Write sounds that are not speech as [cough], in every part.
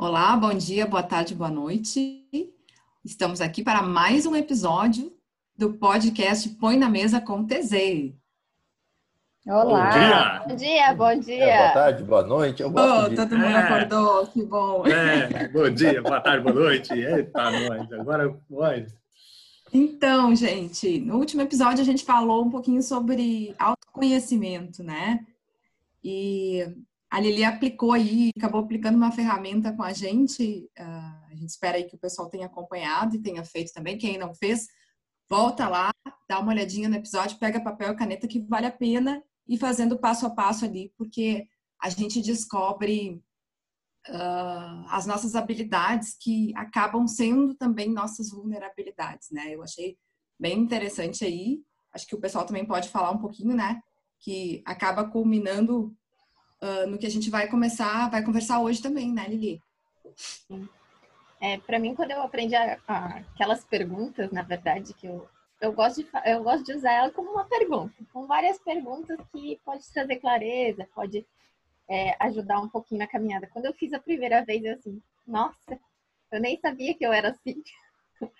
Olá, bom dia, boa tarde, boa noite. Estamos aqui para mais um episódio do podcast Põe na Mesa com TZ. Olá! Bom dia! Bom dia, bom dia! É, boa tarde, boa noite. Eu gosto oh, de... Todo mundo é. acordou, que bom! É, bom dia, boa tarde, boa noite. Eita, nós, agora pode. Então, gente, no último episódio a gente falou um pouquinho sobre autoconhecimento, né? E a Lili aplicou aí, acabou aplicando uma ferramenta com a gente. Uh, a gente espera aí que o pessoal tenha acompanhado e tenha feito também. Quem não fez, volta lá, dá uma olhadinha no episódio, pega papel e caneta que vale a pena ir fazendo passo a passo ali, porque a gente descobre uh, as nossas habilidades que acabam sendo também nossas vulnerabilidades, né? Eu achei bem interessante aí. Acho que o pessoal também pode falar um pouquinho, né? Que acaba culminando uh, no que a gente vai começar, vai conversar hoje também, né, Lili? É, para mim, quando eu aprendi a, a, aquelas perguntas, na verdade, que eu, eu, gosto de, eu gosto de usar ela como uma pergunta, com várias perguntas que pode trazer clareza, pode é, ajudar um pouquinho na caminhada. Quando eu fiz a primeira vez, eu assim, nossa, eu nem sabia que eu era assim. [laughs]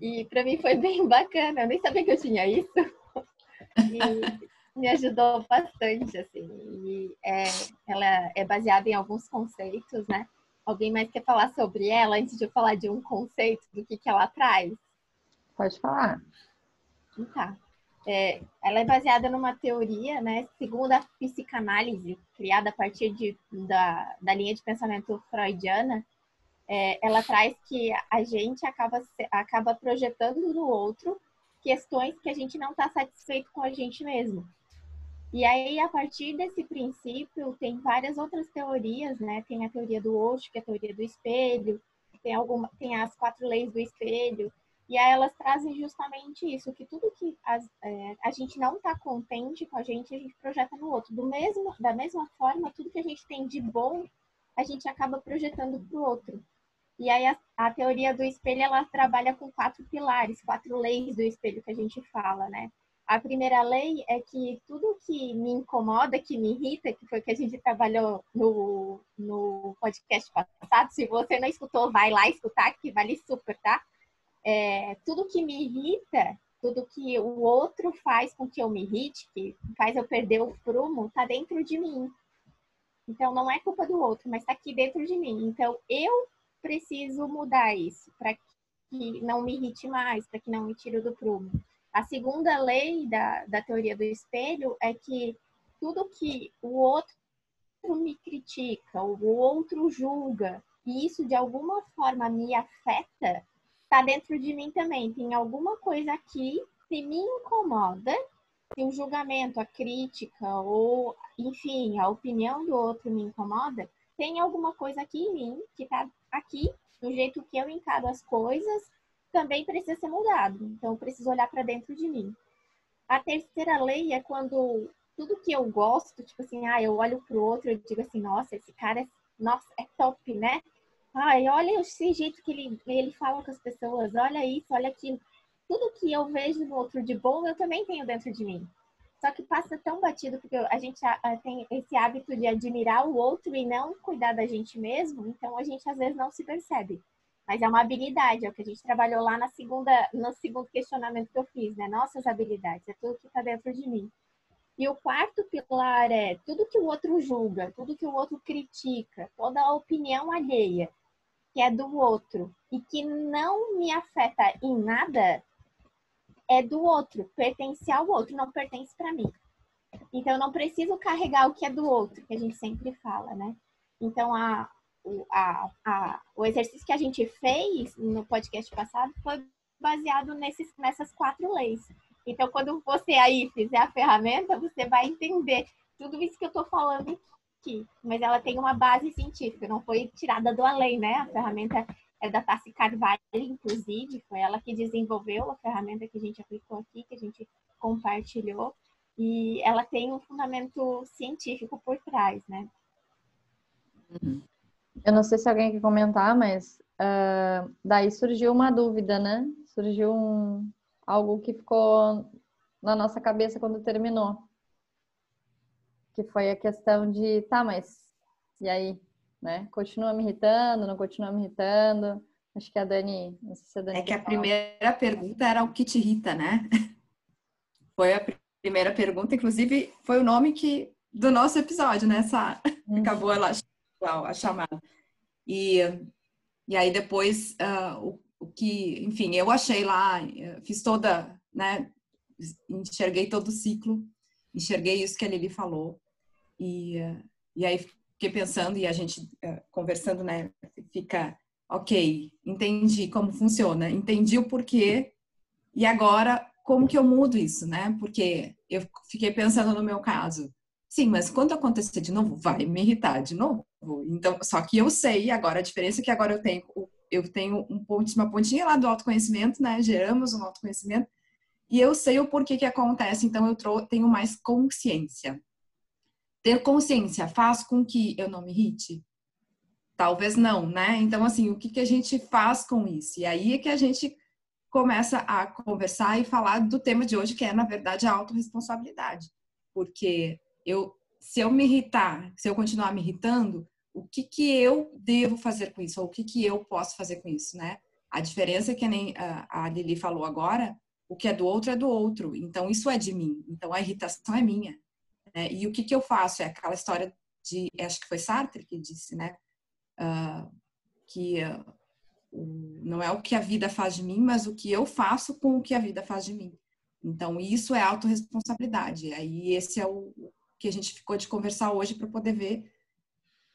E para mim foi bem bacana, eu nem sabia que eu tinha isso. [laughs] E me ajudou bastante, assim. E é, ela é baseada em alguns conceitos, né? Alguém mais quer falar sobre ela antes de eu falar de um conceito do que, que ela traz? Pode falar. Tá. É, ela é baseada numa teoria, né, segundo a psicanálise, criada a partir de, da, da linha de pensamento freudiana, é, ela traz que a gente acaba, acaba projetando no outro questões que a gente não está satisfeito com a gente mesmo. E aí, a partir desse princípio, tem várias outras teorias, né? Tem a teoria do Osho, que é a teoria do espelho, tem, alguma, tem as quatro leis do espelho, e aí elas trazem justamente isso, que tudo que as, é, a gente não está contente com a gente, a gente projeta no outro. Do mesmo, da mesma forma, tudo que a gente tem de bom, a gente acaba projetando para o outro. E aí a, a, teoria do espelho, ela trabalha com quatro pilares, quatro leis do espelho que a gente fala, né? A primeira lei é que tudo que me incomoda, que me irrita, que foi que a gente trabalhou no, no podcast passado, se você não escutou, vai lá escutar, que vale super, tá? É, tudo que me irrita, tudo que o outro faz com que eu me irrite, que faz eu perder o prumo, tá dentro de mim. Então não é culpa do outro, mas tá aqui dentro de mim. Então eu preciso mudar isso para que não me irrite mais, para que não me tire do prumo. A segunda lei da, da teoria do espelho é que tudo que o outro me critica, o outro julga, e isso de alguma forma me afeta, está dentro de mim também. Tem alguma coisa aqui que me incomoda, se o julgamento, a crítica ou, enfim, a opinião do outro me incomoda, tem alguma coisa aqui em mim que está aqui, do jeito que eu encaro as coisas, também precisa ser mudado. Então, eu preciso olhar para dentro de mim. A terceira lei é quando tudo que eu gosto, tipo assim, ah, eu olho pro outro e digo assim, nossa, esse cara é, nossa, é top, né? Ai, olha esse jeito que ele, ele fala com as pessoas, olha isso, olha aquilo. Tudo que eu vejo no outro de bom, eu também tenho dentro de mim. Só que passa tão batido, porque a gente tem esse hábito de admirar o outro e não cuidar da gente mesmo, então a gente às vezes não se percebe. Mas é uma habilidade, é o que a gente trabalhou lá na segunda, no segundo questionamento que eu fiz, né? Nossas habilidades, é tudo que está dentro de mim. E o quarto pilar é tudo que o outro julga, tudo que o outro critica, toda a opinião alheia que é do outro e que não me afeta em nada, é do outro, pertence ao outro, não pertence para mim. Então eu não preciso carregar o que é do outro, que a gente sempre fala, né? Então a, o, a, a, o exercício que a gente fez no podcast passado foi baseado nesses, nessas quatro leis. Então, quando você aí fizer a ferramenta, você vai entender tudo isso que eu estou falando aqui. Mas ela tem uma base científica, não foi tirada do além, né? A ferramenta é da Tassi Carvalho, inclusive, foi ela que desenvolveu a ferramenta que a gente aplicou aqui, que a gente compartilhou. E ela tem um fundamento científico por trás, né? Uhum. Eu não sei se alguém quer comentar, mas uh, daí surgiu uma dúvida, né? Surgiu um, algo que ficou na nossa cabeça quando terminou. Que foi a questão de, tá, mas e aí? né? Continua me irritando, não continua me irritando? Acho que a Dani, não sei se a Dani É que a primeira pergunta era o que te irrita, né? [laughs] Foi a primeira pergunta, inclusive foi o nome que do nosso episódio, né? Essa, uhum. Acabou ela a chamada. E, e aí depois uh, o, o que, enfim, eu achei lá, fiz toda, né? Enxerguei todo o ciclo, enxerguei isso que a Lili falou. E, e aí fiquei pensando e a gente uh, conversando, né? Fica, ok, entendi como funciona, entendi o porquê e agora como que eu mudo isso, né? Porque eu fiquei pensando no meu caso. Sim, mas quando acontecer de novo, vai me irritar de novo. Então, só que eu sei agora a diferença é que agora eu tenho eu tenho um ponto, uma pontinha lá do autoconhecimento, né? Geramos um autoconhecimento e eu sei o porquê que acontece, então eu tenho mais consciência. Ter consciência faz com que eu não me irrite? Talvez não, né? Então, assim, o que, que a gente faz com isso? E aí é que a gente começa a conversar e falar do tema de hoje, que é, na verdade, a autorresponsabilidade. Porque eu, se eu me irritar, se eu continuar me irritando, o que, que eu devo fazer com isso? Ou o que, que eu posso fazer com isso, né? A diferença é que nem a Lili falou agora, o que é do outro é do outro. Então, isso é de mim. Então, a irritação é minha. Né? E o que, que eu faço? É aquela história de, acho que foi Sartre que disse, né? Uh, que uh, não é o que a vida faz de mim, mas o que eu faço com o que a vida faz de mim. Então, isso é autorresponsabilidade. Aí, esse é o que a gente ficou de conversar hoje para poder ver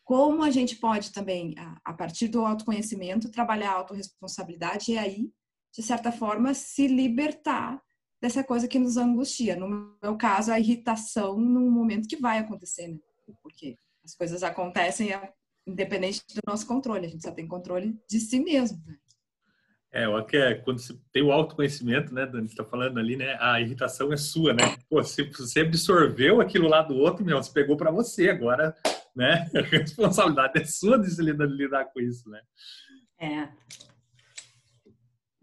como a gente pode também, a partir do autoconhecimento, trabalhar a autorresponsabilidade e aí, de certa forma, se libertar dessa coisa que nos angustia. No meu caso, a irritação num momento que vai acontecer, né? Porque as coisas acontecem é, independente do nosso controle, a gente só tem controle de si mesmo. Né? É, eu acho que é, quando você tem o autoconhecimento, né, Dani, está falando ali, né, a irritação é sua, né? Pô, você, você absorveu aquilo lá do outro, meu, você pegou para você, agora, né, [laughs] a responsabilidade é sua de se lidar, lidar com isso, né? É.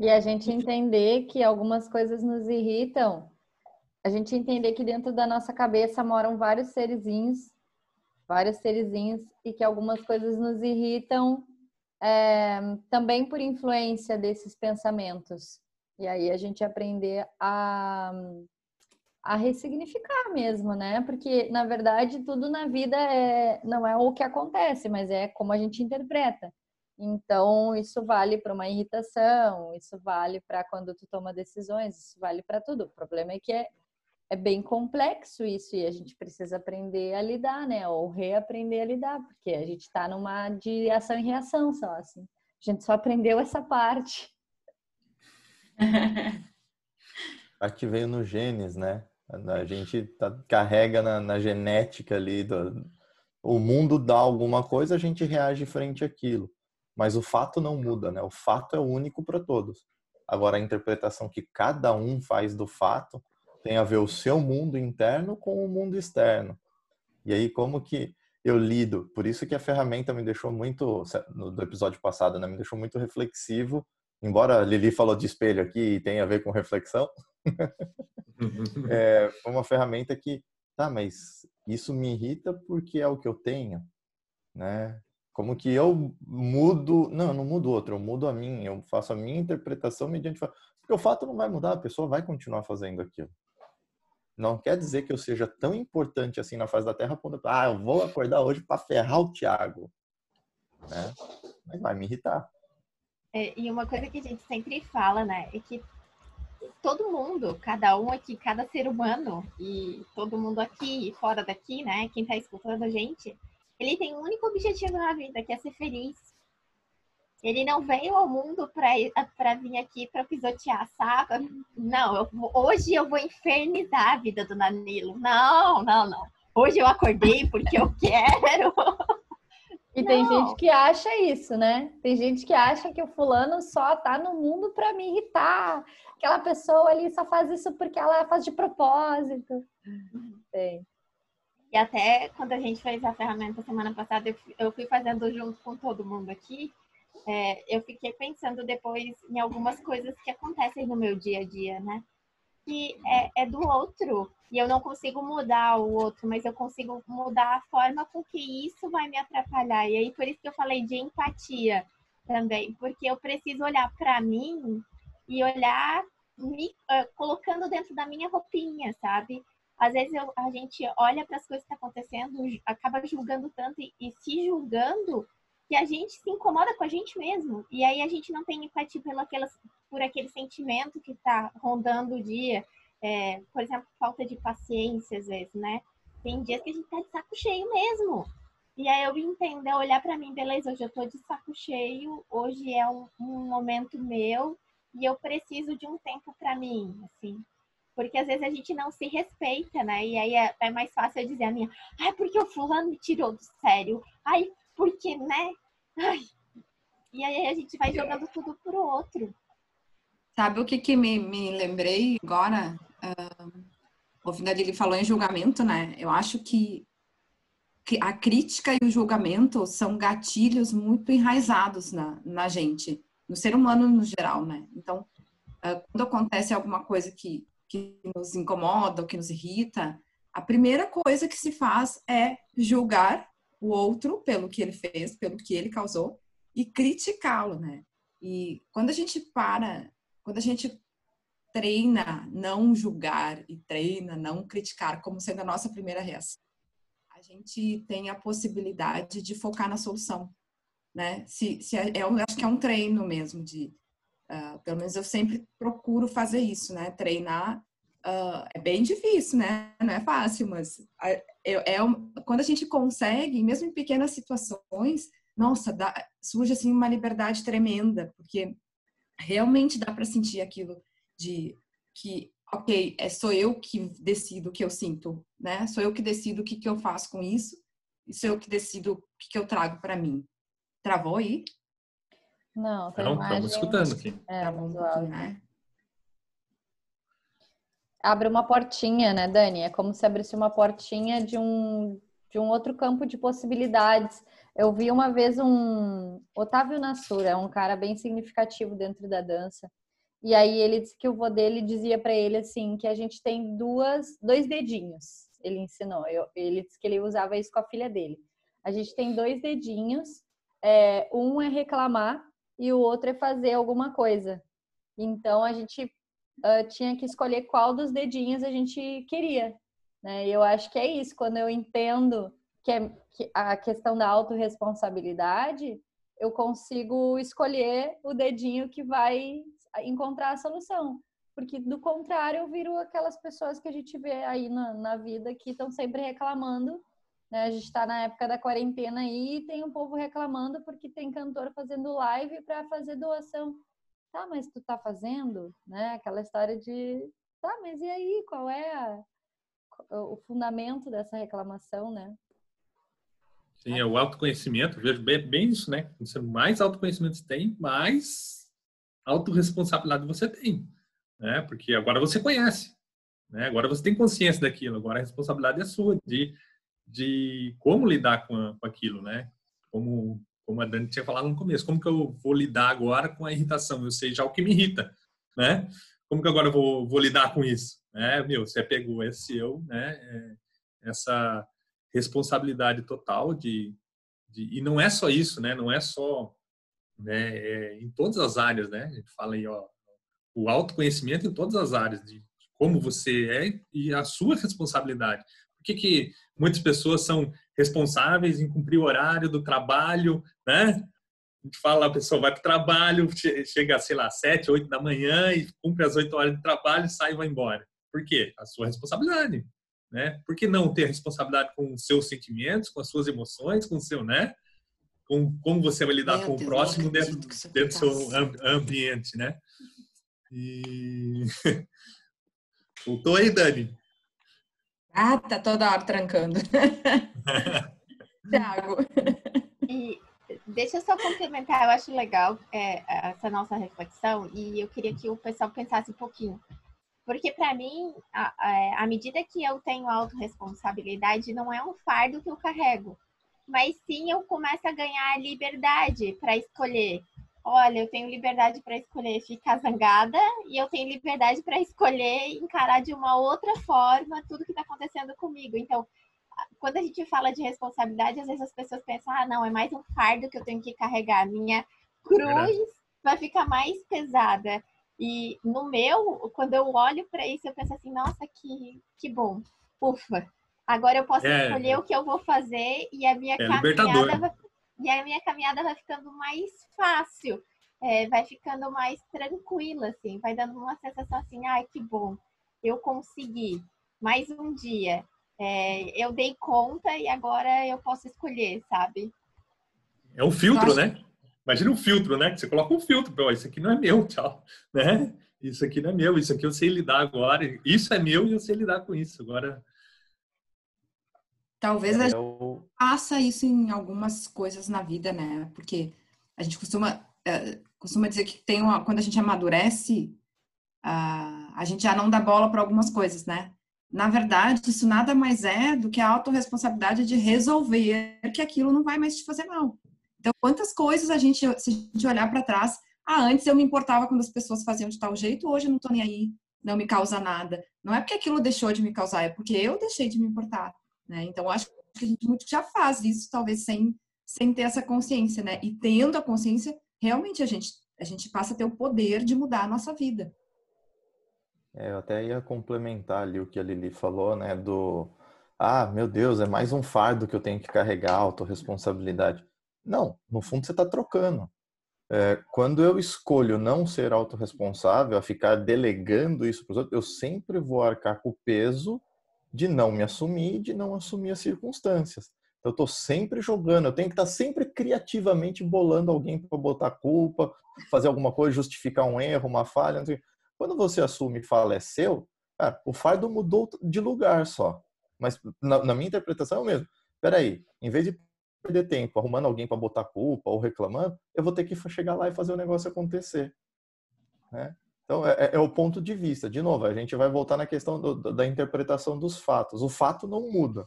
E a gente entender que algumas coisas nos irritam, a gente entender que dentro da nossa cabeça moram vários serizinhos, vários serizinhos, e que algumas coisas nos irritam é, também por influência desses pensamentos. E aí a gente aprender a, a ressignificar mesmo, né? Porque, na verdade, tudo na vida é, não é o que acontece, mas é como a gente interpreta. Então, isso vale para uma irritação, isso vale para quando tu toma decisões, isso vale para tudo. O problema é que é, é bem complexo isso e a gente precisa aprender a lidar, né? Ou reaprender a lidar, porque a gente está numa de ação e reação só, assim. A gente só aprendeu essa parte. [laughs] Que veio no genes, né? A gente tá, carrega na, na genética ali do, o mundo dá alguma coisa, a gente reage frente àquilo. Mas o fato não muda, né? O fato é único para todos. Agora, a interpretação que cada um faz do fato tem a ver o seu mundo interno com o mundo externo. E aí, como que eu lido? Por isso que a ferramenta me deixou muito, no do episódio passado, né? Me deixou muito reflexivo. Embora a Lili falou de espelho aqui e tem a ver com reflexão. [laughs] é, uma ferramenta que, tá, mas isso me irrita porque é o que eu tenho, né? Como que eu mudo. Não, eu não mudo outro, eu mudo a minha, eu faço a minha interpretação mediante. Porque o fato não vai mudar, a pessoa vai continuar fazendo aquilo. Não quer dizer que eu seja tão importante assim na face da Terra, quando ah, eu vou acordar hoje para ferrar o Thiago. Né? Mas vai me irritar. É, e uma coisa que a gente sempre fala, né, é que todo mundo, cada um aqui, cada ser humano, e todo mundo aqui e fora daqui, né, quem está escutando a gente, ele tem um único objetivo na vida, que é ser feliz. Ele não veio ao mundo para vir aqui para pisotear, sabe? Não, eu, hoje eu vou infernizar a vida do Danilo. Não, não, não. Hoje eu acordei porque eu [laughs] quero. E tem gente que acha isso, né? Tem gente que acha que o fulano só tá no mundo para me irritar. Aquela pessoa ali só faz isso porque ela faz de propósito. Tem. E até quando a gente fez a ferramenta semana passada, eu fui fazendo junto com todo mundo aqui. É, eu fiquei pensando depois em algumas coisas que acontecem no meu dia a dia, né? que é, é do outro. E eu não consigo mudar o outro, mas eu consigo mudar a forma com que isso vai me atrapalhar. E aí, por isso que eu falei de empatia também, porque eu preciso olhar para mim e olhar me uh, colocando dentro da minha roupinha, sabe? Às vezes eu, a gente olha para as coisas que estão tá acontecendo, acaba julgando tanto e, e se julgando que a gente se incomoda com a gente mesmo. E aí a gente não tem empatia pelo aquelas, por aquele sentimento que está rondando o dia. É, por exemplo, falta de paciência, às vezes, né? Tem dias que a gente tá de saco cheio mesmo. E aí eu entendo, olhar para mim, beleza, hoje eu tô de saco cheio, hoje é um, um momento meu e eu preciso de um tempo para mim, assim. Porque às vezes a gente não se respeita, né? E aí é, é mais fácil eu dizer a minha, ai, porque o fulano me tirou do sério. Ai, porque, né? Ai. E aí a gente vai jogando tudo pro outro. Sabe o que, que me, me lembrei agora? Uh, ouvindo ele falou em julgamento, né? Eu acho que, a crítica e o julgamento são gatilhos muito enraizados na, na gente, no ser humano no geral, né? Então, uh, quando acontece alguma coisa que, que nos incomoda ou que nos irrita, a primeira coisa que se faz é julgar o outro pelo que ele fez, pelo que ele causou e criticá-lo, né? E quando a gente para, quando a gente treina não julgar e treina não criticar como sendo a nossa primeira reação, a gente tem a possibilidade de focar na solução, né? Se, se é, eu acho que é um treino mesmo de, uh, pelo menos eu sempre procuro fazer isso, né? Treinar Uh, é bem difícil, né? Não é fácil, mas é, é, quando a gente consegue, mesmo em pequenas situações, nossa, dá, surge assim uma liberdade tremenda, porque realmente dá para sentir aquilo de que, ok, é sou eu que decido o que eu sinto, né? Sou eu que decido o que, que eu faço com isso, e sou eu que decido o que, que eu trago para mim. Travou aí? Não, tá estamos escutando aqui. É, pouquinho, né? Abre uma portinha, né, Dani? É como se abrisse uma portinha de um, de um outro campo de possibilidades. Eu vi uma vez um Otávio Nassura, um cara bem significativo dentro da dança. E aí ele disse que o vô dele dizia para ele assim que a gente tem duas, dois dedinhos. Ele ensinou. Eu, ele disse que ele usava isso com a filha dele. A gente tem dois dedinhos. É, um é reclamar e o outro é fazer alguma coisa. Então a gente uh, tinha que escolher qual dos dedinhos a gente queria. Né? E eu acho que é isso, quando eu entendo que, é, que a questão da autorresponsabilidade, eu consigo escolher o dedinho que vai encontrar a solução. Porque, do contrário, eu viro aquelas pessoas que a gente vê aí na, na vida que estão sempre reclamando. Né? A gente está na época da quarentena aí e tem um povo reclamando porque tem cantor fazendo live para fazer doação tá, mas tu tá fazendo, né? Aquela história de, tá, mas e aí, qual é a, o fundamento dessa reclamação, né? Sim, é o autoconhecimento, vejo bem, bem isso, né? Quanto mais autoconhecimento você tem, mais autorresponsabilidade você tem, né? Porque agora você conhece, né? Agora você tem consciência daquilo, agora a responsabilidade é sua de, de como lidar com, a, com aquilo, né? Como como a Dani tinha falado no começo, como que eu vou lidar agora com a irritação? Eu sei já o que me irrita, né? Como que agora eu vou, vou lidar com isso? É, meu, você pegou, é seu, né? É, essa responsabilidade total de, de, E não é só isso, né? Não é só né, é, em todas as áreas, né? A gente fala aí, ó, o autoconhecimento em todas as áreas, de como você é e a sua responsabilidade. Por que, que muitas pessoas são responsáveis em cumprir o horário do trabalho, né? A gente fala, a pessoa vai para o trabalho, chega, sei lá, sete, oito da manhã e cumpre as oito horas de trabalho, sai e vai embora. Por quê? A sua responsabilidade, né? Por que não ter responsabilidade com os seus sentimentos, com as suas emoções, com o seu, né? Com como você vai lidar Meu com Deus, o próximo dentro, dentro do seu ambiente, né? E... [laughs] Voltou aí, Dani? Ah, tá toda hora trancando. [laughs] Tiago. E deixa eu só complementar, eu acho legal é, essa nossa reflexão e eu queria que o pessoal pensasse um pouquinho. Porque para mim, à medida que eu tenho autorresponsabilidade, não é um fardo que eu carrego, mas sim eu começo a ganhar liberdade para escolher olha, eu tenho liberdade para escolher ficar zangada e eu tenho liberdade para escolher encarar de uma outra forma tudo que está acontecendo comigo. Então, quando a gente fala de responsabilidade, às vezes as pessoas pensam, ah, não, é mais um fardo que eu tenho que carregar. Minha cruz vai ficar mais pesada. E no meu, quando eu olho para isso, eu penso assim, nossa, que, que bom. Ufa. Agora eu posso é, escolher é. o que eu vou fazer e a minha é caminhada vai, e a minha caminhada vai ficando mais fácil. É, vai ficando mais tranquila, assim, vai dando uma sensação assim, ai, que bom, eu consegui. Mais um dia. É, eu dei conta e agora eu posso escolher, sabe? É um filtro, né? Imagina um filtro, né? Você coloca um filtro, pô, isso aqui não é meu, tchau, né? Isso aqui não é meu, isso aqui eu sei lidar agora, isso é meu e eu sei lidar com isso. Agora. Talvez a é gente faça isso em algumas coisas na vida, né? Porque a gente costuma, é, costuma dizer que tem uma, quando a gente amadurece, a, a gente já não dá bola para algumas coisas, né? Na verdade, isso nada mais é do que a autorresponsabilidade de resolver que aquilo não vai mais te fazer mal. Então, quantas coisas a gente, se a gente olhar para trás, ah, antes eu me importava quando as pessoas faziam de tal jeito, hoje eu não tô nem aí, não me causa nada. Não é porque aquilo deixou de me causar, é porque eu deixei de me importar, né? Então, acho que a gente muito já faz isso, talvez sem, sem ter essa consciência, né? E tendo a consciência, realmente a gente, a gente passa a ter o poder de mudar a nossa vida. É, eu até ia complementar ali o que a Lili falou, né? Do, ah, meu Deus, é mais um fardo que eu tenho que carregar, autorresponsabilidade. Não, no fundo você está trocando. É, quando eu escolho não ser autorresponsável, a ficar delegando isso para os outros, eu sempre vou arcar com o peso de não me assumir, de não assumir as circunstâncias. Então, eu estou sempre jogando, eu tenho que estar tá sempre criativamente bolando alguém para botar culpa, fazer alguma coisa, justificar um erro, uma falha. Quando você assume e fala é seu, cara, o fardo mudou de lugar só. Mas na, na minha interpretação é o mesmo. Peraí, em vez de perder tempo arrumando alguém para botar culpa ou reclamando, eu vou ter que chegar lá e fazer o negócio acontecer. Né? Então, é, é, é, o ponto de vista. De novo, a gente vai voltar na questão do, da interpretação dos fatos. O fato não muda.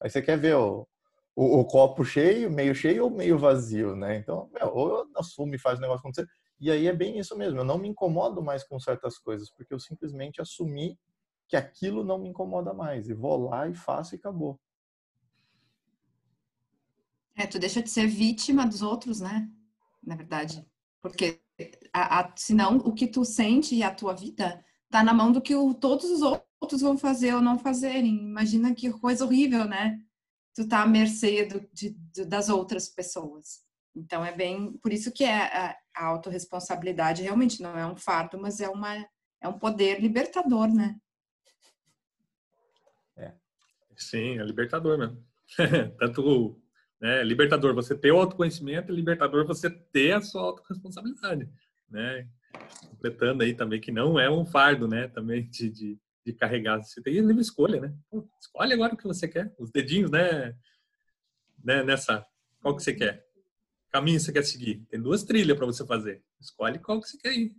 Aí você quer ver o, o, o copo cheio, meio cheio ou meio vazio, né? Então, meu, ou eu assumo e faz o negócio acontecer. E aí é bem isso mesmo. Eu não me incomodo mais com certas coisas, porque eu simplesmente assumi que aquilo não me incomoda mais. E vou lá e faço e acabou. É, tu deixa de ser vítima dos outros, né? Na verdade. Porque a, a, senão o que tu sente e a tua vida tá na mão do que o, todos os outros vão fazer ou não fazerem. Imagina que coisa horrível, né? Tu tá à mercê do, de, de, das outras pessoas. Então é bem. Por isso que é a, a autorresponsabilidade realmente não é um fardo, mas é, uma, é um poder libertador, né? É. Sim, é libertador mesmo. [laughs] Tanto né? Libertador, você ter o autoconhecimento, libertador, você ter a sua autorresponsabilidade, né? Completando aí também que não é um fardo, né? Também de, de, de carregar. Você tem livre escolha, né? Pô, escolhe agora o que você quer. Os dedinhos, né? né? Nessa, qual que você quer? Caminho você quer seguir? Tem duas trilhas para você fazer. Escolhe qual que você quer ir.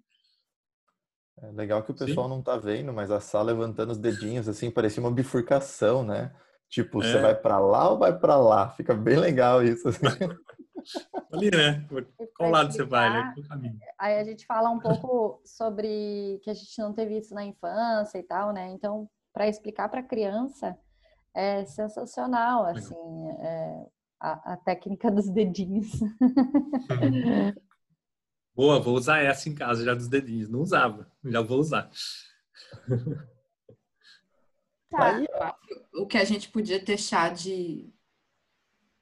É legal que o pessoal Sim. não tá vendo, mas a sala levantando os dedinhos, assim, parecia uma bifurcação, né? Tipo, é. você vai para lá ou vai para lá? Fica bem legal isso. Assim. [laughs] Ali, né? Qual lado você vai, né? Aí a gente fala um pouco sobre que a gente não teve isso na infância e tal, né? Então, para explicar para criança é sensacional, assim, é, a, a, técnica dos dedinhos. [laughs] Boa, vou usar essa em casa já dos dedinhos. Não usava, já vou usar. [laughs] Tá. o que a gente podia deixar de,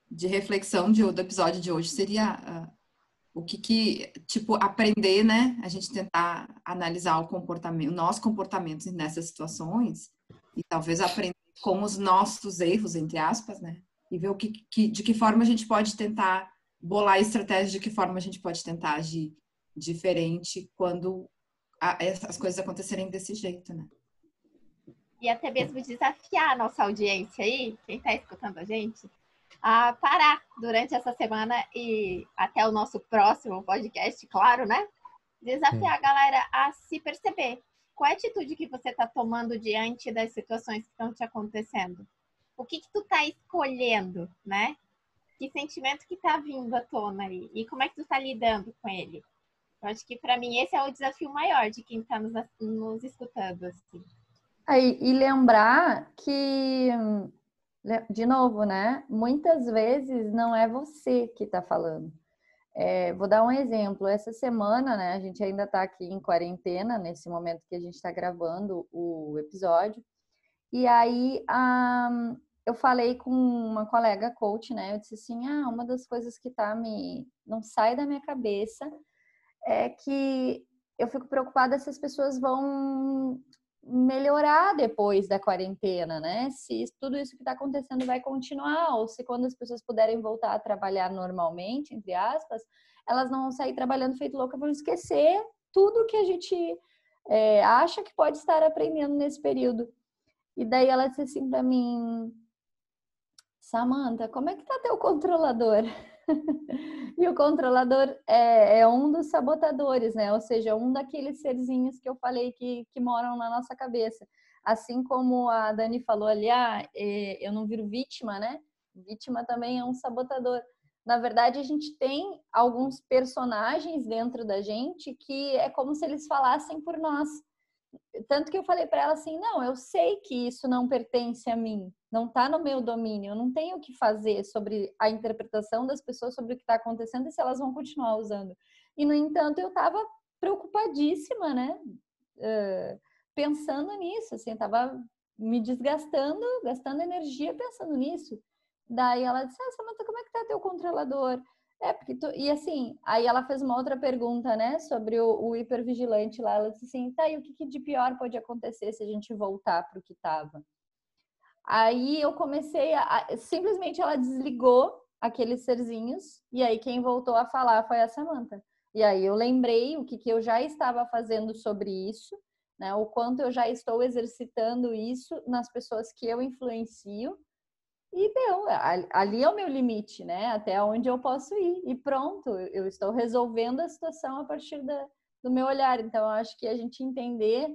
de reflexão de, do episódio de hoje seria uh, o que, que, tipo, aprender, né? A gente tentar analisar o comportamento, o nosso comportamento nessas situações e talvez aprender com os nossos erros, entre aspas, né? E ver o que, que de que forma a gente pode tentar bolar estratégias, de que forma a gente pode tentar agir diferente quando a, as coisas acontecerem desse jeito, né? E até mesmo desafiar a nossa audiência aí, quem está escutando a gente, a parar durante essa semana e até o nosso próximo podcast, claro, né? Desafiar a galera a se perceber. Qual é a atitude que você está tomando diante das situações que estão te acontecendo? O que, que tu está escolhendo, né? Que sentimento que está vindo à tona aí? E como é que tu está lidando com ele? Eu acho que para mim esse é o desafio maior de quem está nos, nos escutando. Assim. Aí, e lembrar que, de novo, né? Muitas vezes não é você que está falando. É, vou dar um exemplo. Essa semana, né? A gente ainda está aqui em quarentena, nesse momento que a gente está gravando o episódio. E aí, eu falei com uma colega coach, né? Eu disse assim: ah, uma das coisas que tá me. não sai da minha cabeça é que eu fico preocupada se as pessoas vão melhorar depois da quarentena, né? Se tudo isso que está acontecendo vai continuar, ou se quando as pessoas puderem voltar a trabalhar normalmente, entre aspas, elas não vão sair trabalhando feito louca, vão esquecer tudo que a gente é, acha que pode estar aprendendo nesse período. E daí ela disse assim para mim, Samantha, como é que tá teu controlador? [laughs] e o controlador é, é, um dos sabotadores, né? Ou seja, um daqueles serzinhos que eu falei que, que moram na nossa cabeça. Assim como a Dani falou ali, ah, é, eu não viro vítima, né? Vítima também é um sabotador. Na verdade, a gente tem alguns personagens dentro da gente que é como se eles falassem por nós. Tanto que eu falei para ela assim: não, eu sei que isso não pertence a mim, não está no meu domínio, eu não tenho o que fazer sobre a interpretação das pessoas sobre o que está acontecendo e se elas vão continuar usando. E, no entanto, eu estava preocupadíssima, né? Uh, pensando nisso, assim, estava me desgastando, gastando energia pensando nisso. Daí ela disse: ah, Samanta, como é que tá teu controlador? É, porque tu... E assim, aí ela fez uma outra pergunta, né, sobre o, o hipervigilante lá. Ela disse assim: tá, e o que, que de pior pode acontecer se a gente voltar para o que estava? Aí eu comecei a. Simplesmente ela desligou aqueles serzinhos, e aí quem voltou a falar foi a Samantha. E aí eu lembrei o que, que eu já estava fazendo sobre isso, né? O quanto eu já estou exercitando isso nas pessoas que eu influencio e deu, ali é o meu limite, né? Até onde eu posso ir. E pronto, eu estou resolvendo a situação a partir da, do meu olhar. Então, eu acho que a gente entender,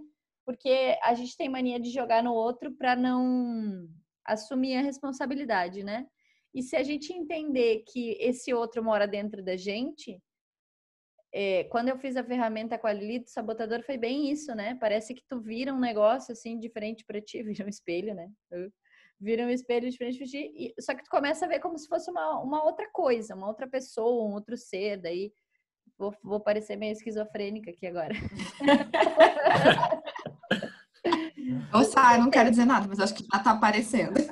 porque a gente tem mania de jogar no outro para não assumir a responsabilidade, né? E se a gente entender que esse outro mora dentro da gente, é, quando eu fiz a ferramenta com a Lili do sabotador, foi bem isso, né? Parece que tu vira um negócio assim diferente para ti, [laughs] vira um espelho, né? Vira um espelho diferente de ti, só que tu começa a ver como se fosse uma, uma outra coisa, uma outra pessoa, um outro ser, daí vou, vou parecer meio esquizofrênica aqui agora. [laughs] Ou sai, não quero dizer nada, mas acho que já tá aparecendo. [laughs]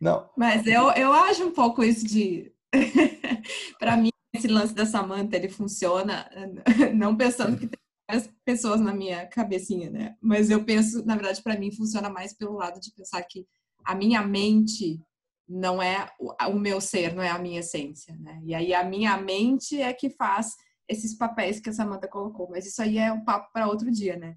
Não. Mas eu, eu acho um pouco isso de. [laughs] para mim, esse lance da Samantha, ele funciona não pensando que tem várias pessoas na minha cabecinha, né? Mas eu penso, na verdade, para mim funciona mais pelo lado de pensar que a minha mente não é o meu ser, não é a minha essência, né? E aí a minha mente é que faz esses papéis que a Samantha colocou, mas isso aí é um papo para outro dia, né?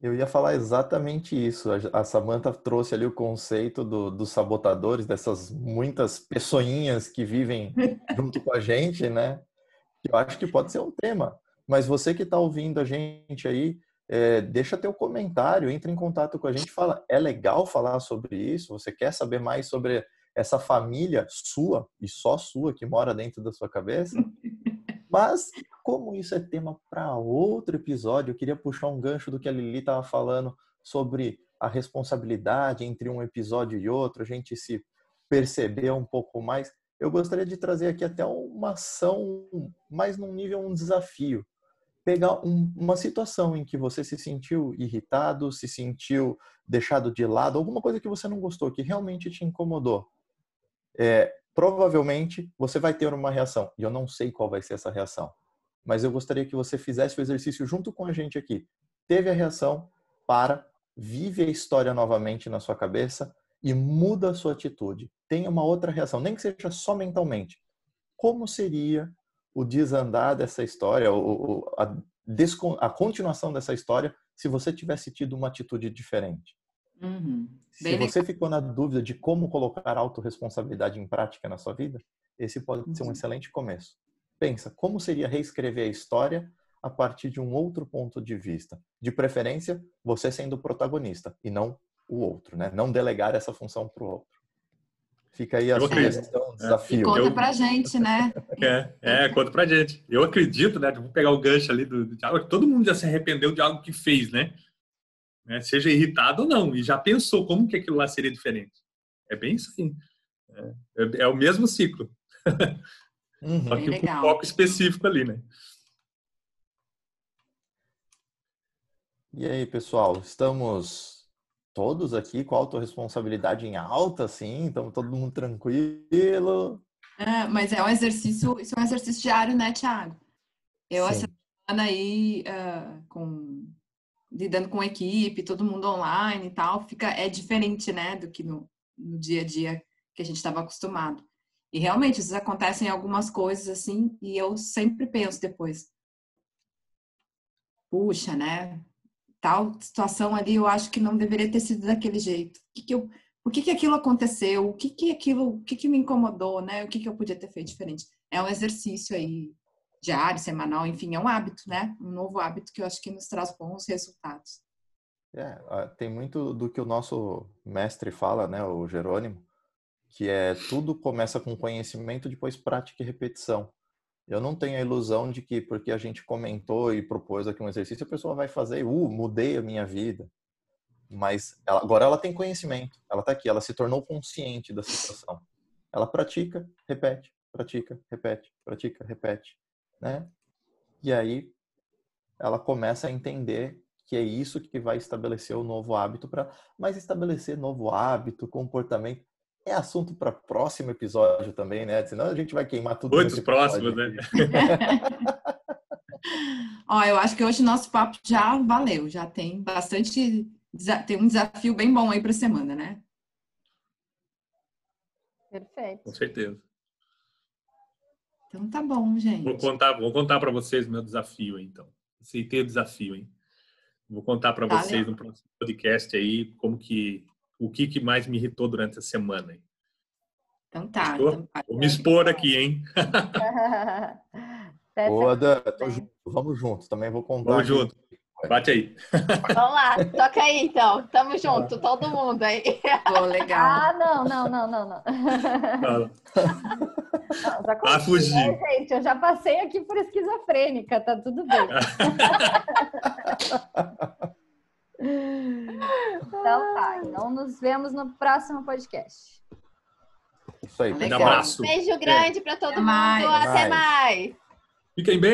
Eu ia falar exatamente isso. A Samantha trouxe ali o conceito do, dos sabotadores, dessas muitas pessoinhas que vivem junto com a gente, né? Eu acho que pode ser um tema. Mas você que está ouvindo a gente aí, é, deixa teu comentário, entre em contato com a gente, fala, é legal falar sobre isso? Você quer saber mais sobre essa família sua e só sua que mora dentro da sua cabeça? [laughs] Mas como isso é tema para outro episódio, eu queria puxar um gancho do que a Lili estava falando sobre a responsabilidade entre um episódio e outro, a gente se perceber um pouco mais. Eu gostaria de trazer aqui até uma ação mais num nível um desafio pegar um, uma situação em que você se sentiu irritado, se sentiu deixado de lado, alguma coisa que você não gostou, que realmente te incomodou. É, provavelmente você vai ter uma reação. E eu não sei qual vai ser essa reação. Mas eu gostaria que você fizesse o exercício junto com a gente aqui. Teve a reação, para, vive a história novamente na sua cabeça e muda a sua atitude. Tenha uma outra reação, nem que seja só mentalmente. Como seria o desandar dessa história, o, a, a, continuação dessa história, se você tivesse tido uma atitude diferente. Uhum. Se você ficou na dúvida de como colocar autorresponsabilidade em prática na sua vida, esse pode uhum. ser um uhum. excelente começo. Pensa, como seria reescrever a história a partir de um outro ponto de vista? De preferência, você sendo o protagonista e não o outro, né? Não delegar essa função para o outro. Fica aí a Eu acredito. sugestão, o E desafio. conta Eu- pra gente, né? É, é, conta pra gente. Eu acredito, né? Vou pegar o gancho ali do, do Thiago. Todo mundo já se arrependeu de algo que fez, né? Né, Seja irritado ou não. E já pensou como que aquilo lá seria diferente. É bem isso aí. É, é- é o mesmo ciclo. Uhum. Só que com legal. foco específico ali, né? E aí, pessoal, estamos todos aqui com a autorresponsabilidade em alta, sim? Estamos todo mundo tranquilo? É, mas é um exercício, isso é um exercício diário, né, Thiago? Eu, essa Sim. semana aí, ah, com, lidando com equipe, todo mundo online e tal, fica, é diferente, né, do que no, no dia a dia que a gente estava acostumado. E realmente, às vezes acontecem algumas coisas assim, e eu sempre penso depois, puxa, né, tal situação ali, eu acho que não deveria ter sido daquele jeito. O que que eu, por que, que aquilo aconteceu? O que que aquilo, o que que me incomodou, né? O que que eu podia ter feito diferente? É um exercício aí diário, semanal, enfim, é um hábito, né? Um novo hábito que eu acho que nos traz bons resultados. É, tem muito do que o nosso mestre fala, né, o Jerônimo, que é tudo começa com conhecimento, depois prática e repetição. Eu não tenho a ilusão de que porque a gente comentou e propôs aqui um exercício, a pessoa vai fazer, uh, mudei a minha vida. Mas ela- agora ela tem conhecimento, ela está aqui, ela se tornou consciente da situação. Ela pratica, repete, pratica, repete, pratica, repete, né? E aí ela começa a entender que é isso que vai estabelecer o novo hábito para, mas estabelecer novo hábito, comportamento é assunto para próximo episódio também, né? Senão a gente vai queimar tudo. Muitos próximos, né? [laughs] Ó, eu acho que hoje nosso papo já valeu, já tem bastante, tem um desafio bem bom aí para semana, né? Perfeito. Com certeza. Então tá bom, Vou gente. contar, vou contar para vocês meu desafio, aí, então. Aceitei o desafio, hein? Vou contar para vocês no próximo podcast aí como que o que, que mais me irritou durante a semana. hein? Então tá. Então, vai. Vou me expor aqui, hein? [laughs] Boa, Dan, junto. Vamos juntos. Também vou contar. Vamos junto. Bate aí. [laughs] Vamos lá, toca aí então. Tamo junto, todo mundo aí. Pô, legal. Ah, não, não, não, não, não. Não, já Vai fugir. É, gente, eu já passei aqui por esquizofrênica, tá tudo bem. [laughs] Então tá, então nos vemos no próximo podcast. Isso aí, pessoal. Abraço. Beijo grande pra todo Até mundo. mais. Até Mais. mais. Fiquem bem.